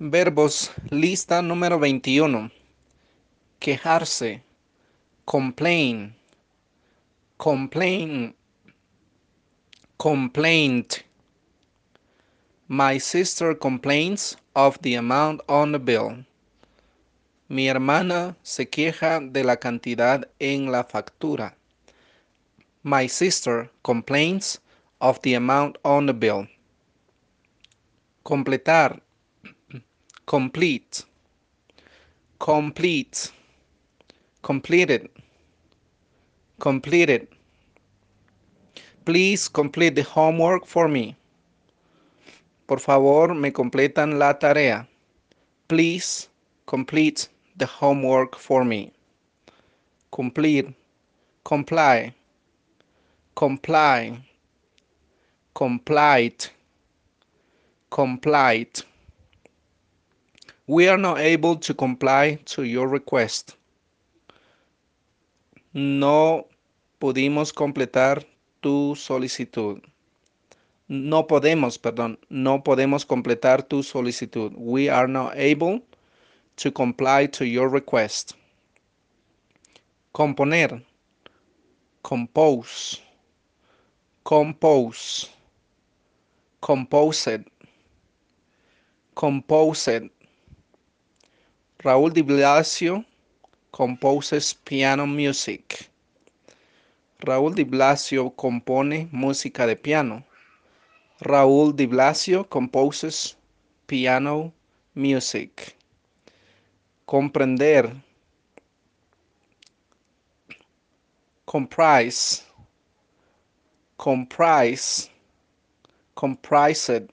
Verbos, lista número 21. Quejarse, complain, complain, complaint. My sister complains of the amount on the bill. Mi hermana se queja de la cantidad en la factura. My sister complains of the amount on the bill. Completar. Complete. Complete. Completed. Completed. Please complete the homework for me. Por favor, me completan la tarea. Please complete the homework for me. complete Comply. Comply. Complied. Complied. We are not able to comply to your request. No pudimos completar tu solicitud. No podemos, perdón, no podemos completar tu solicitud. We are not able to comply to your request. Componer. Compose. Compose. Composed. Composed. Raúl Di Blasio composes piano music. Raúl Di Blasio compone música de piano. Raúl Di Blasio composes piano music. Comprender. Comprise. Comprise. Comprised.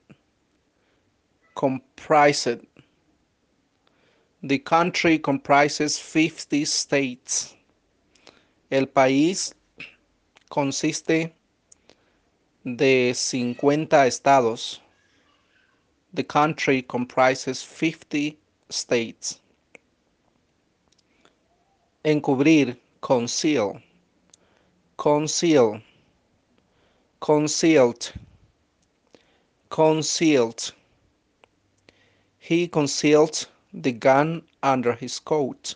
Comprised. The country comprises 50 states. El país consiste de 50 estados. The country comprises 50 states. Encubrir, conceal. Conceal. Concealed. Concealed. He concealed the gun under his coat.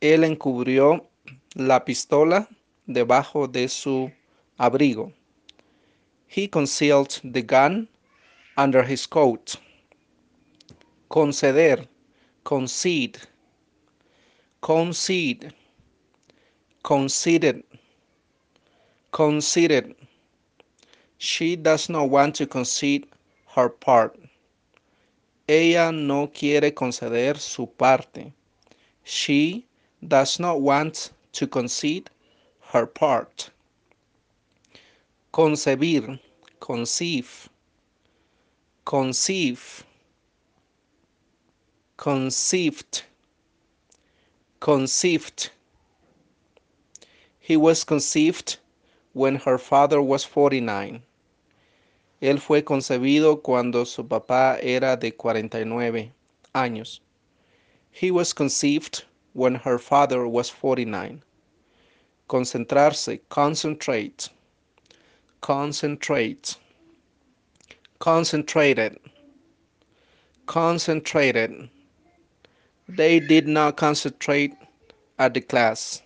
Él encubrió la pistola debajo de su abrigo. He concealed the gun under his coat. Conceder, concede, concede, conceded, conceded. She does not want to concede her part. Ella no quiere conceder su parte. She does not want to concede her part. Concebir, conceive, conceive, conceived, conceived. He was conceived when her father was 49. Él fue concebido cuando su papá era de 49 años. He was conceived when her father was 49. Concentrarse, concentrate, concentrate, concentrated, concentrated. They did not concentrate at the class.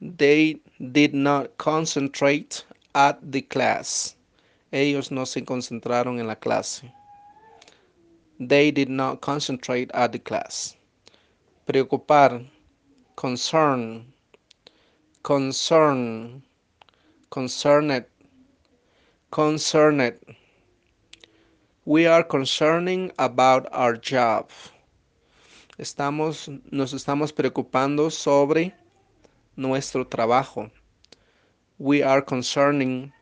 They did not concentrate at the class. Ellos no se concentraron en la clase. They did not concentrate at the class. Preocupar, concern, concern, concerned, concerned. We are concerning about our job. Estamos, nos estamos preocupando sobre nuestro trabajo. We are concerning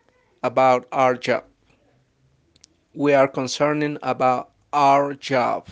about our job. We are concerning about our job.